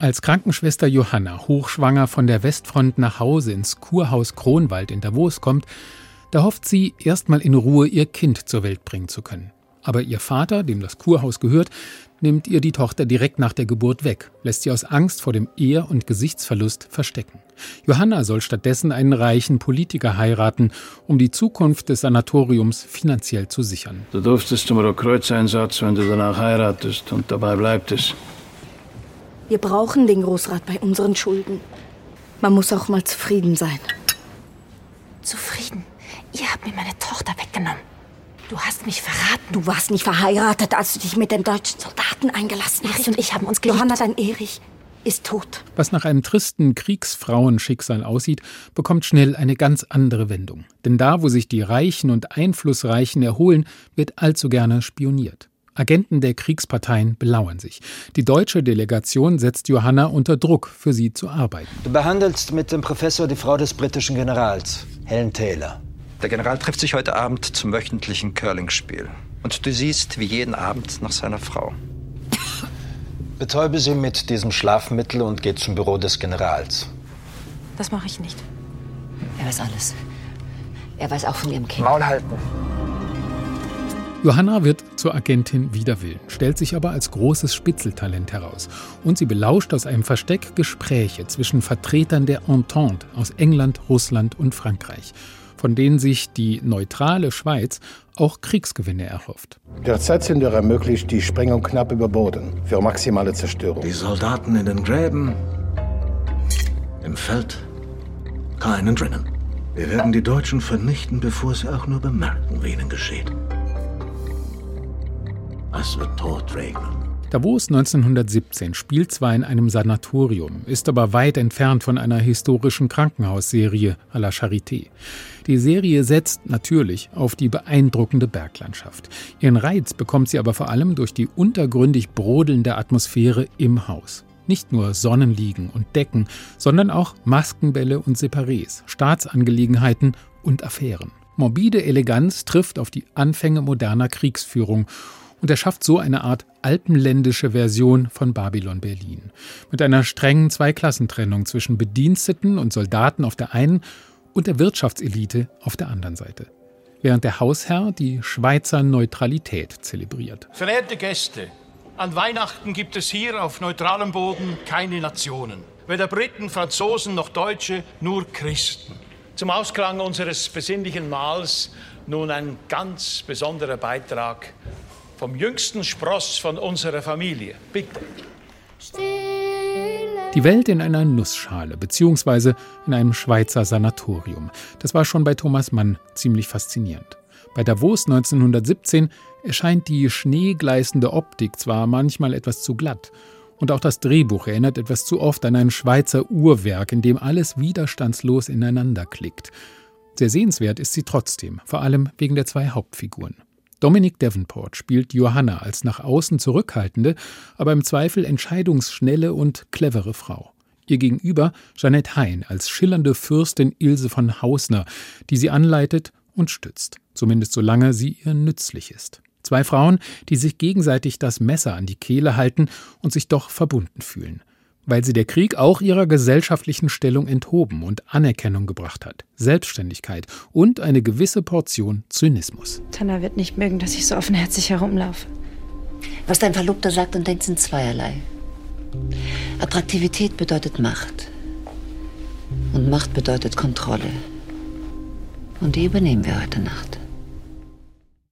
Als Krankenschwester Johanna hochschwanger von der Westfront nach Hause ins Kurhaus Kronwald in Davos kommt, da hofft sie, erstmal in Ruhe ihr Kind zur Welt bringen zu können. Aber ihr Vater, dem das Kurhaus gehört, nimmt ihr die Tochter direkt nach der Geburt weg, lässt sie aus Angst vor dem Ehr- und Gesichtsverlust verstecken. Johanna soll stattdessen einen reichen Politiker heiraten, um die Zukunft des Sanatoriums finanziell zu sichern. Du durftest zum Rotkreuzeinsatz, wenn du danach heiratest, und dabei bleibt es. Wir brauchen den Großrat bei unseren Schulden. Man muss auch mal zufrieden sein. Zufrieden? Ihr habt mir meine Tochter weggenommen. Du hast mich verraten. Du warst nicht verheiratet, als du dich mit den deutschen Soldaten eingelassen hast. Erich und ich haben uns geliebt. Johanna, dein Erich ist tot. Was nach einem tristen Kriegsfrauenschicksal aussieht, bekommt schnell eine ganz andere Wendung. Denn da, wo sich die Reichen und Einflussreichen erholen, wird allzu gerne spioniert. Agenten der Kriegsparteien belauern sich. Die deutsche Delegation setzt Johanna unter Druck, für sie zu arbeiten. Du behandelst mit dem Professor die Frau des britischen Generals, Helen Taylor. Der General trifft sich heute Abend zum wöchentlichen Curling-Spiel. Und du siehst wie jeden Abend nach seiner Frau. Betäube sie mit diesem Schlafmittel und geh zum Büro des Generals. Das mache ich nicht. Er weiß alles. Er weiß auch von ihrem Kind. Maul halten. Johanna wird zur Agentin wider Willen, stellt sich aber als großes Spitzeltalent heraus. Und sie belauscht aus einem Versteck Gespräche zwischen Vertretern der Entente aus England, Russland und Frankreich, von denen sich die neutrale Schweiz auch Kriegsgewinne erhofft. Derzeit sind wir ermöglicht die Sprengung knapp über Boden für maximale Zerstörung. Die Soldaten in den Gräben, im Feld, keinen drinnen. Wir werden die Deutschen vernichten, bevor sie auch nur bemerken, wie ihnen geschieht. Es wird Tod regnen. Davos 1917 spielt zwar in einem Sanatorium, ist aber weit entfernt von einer historischen Krankenhausserie à la Charité. Die Serie setzt natürlich auf die beeindruckende Berglandschaft. Ihren Reiz bekommt sie aber vor allem durch die untergründig brodelnde Atmosphäre im Haus. Nicht nur Sonnenliegen und Decken, sondern auch Maskenbälle und Separés, Staatsangelegenheiten und Affären. Morbide Eleganz trifft auf die Anfänge moderner Kriegsführung und er schafft so eine Art alpenländische Version von Babylon Berlin. Mit einer strengen Zweiklassentrennung zwischen Bediensteten und Soldaten auf der einen und der Wirtschaftselite auf der anderen Seite. Während der Hausherr die Schweizer Neutralität zelebriert. Verehrte Gäste, an Weihnachten gibt es hier auf neutralem Boden keine Nationen. Weder Briten, Franzosen noch Deutsche, nur Christen. Zum Ausklang unseres besinnlichen Mahls nun ein ganz besonderer Beitrag vom jüngsten Spross von unserer Familie. Bitte. Die Welt in einer Nussschale, beziehungsweise in einem Schweizer Sanatorium. Das war schon bei Thomas Mann ziemlich faszinierend. Bei Davos 1917 erscheint die schneegleißende Optik zwar manchmal etwas zu glatt, und auch das Drehbuch erinnert etwas zu oft an ein Schweizer Uhrwerk, in dem alles widerstandslos ineinander klickt. Sehr sehenswert ist sie trotzdem, vor allem wegen der zwei Hauptfiguren. Dominic Davenport spielt Johanna als nach außen zurückhaltende, aber im Zweifel entscheidungsschnelle und clevere Frau. Ihr gegenüber Jeanette Hein als schillernde Fürstin Ilse von Hausner, die sie anleitet und stützt, zumindest solange sie ihr nützlich ist. Zwei Frauen, die sich gegenseitig das Messer an die Kehle halten und sich doch verbunden fühlen weil sie der Krieg auch ihrer gesellschaftlichen Stellung enthoben und Anerkennung gebracht hat, Selbstständigkeit und eine gewisse Portion Zynismus. Tanner wird nicht mögen, dass ich so offenherzig herumlaufe. Was dein Verlobter sagt und denkt, sind zweierlei. Attraktivität bedeutet Macht. Und Macht bedeutet Kontrolle. Und die übernehmen wir heute Nacht.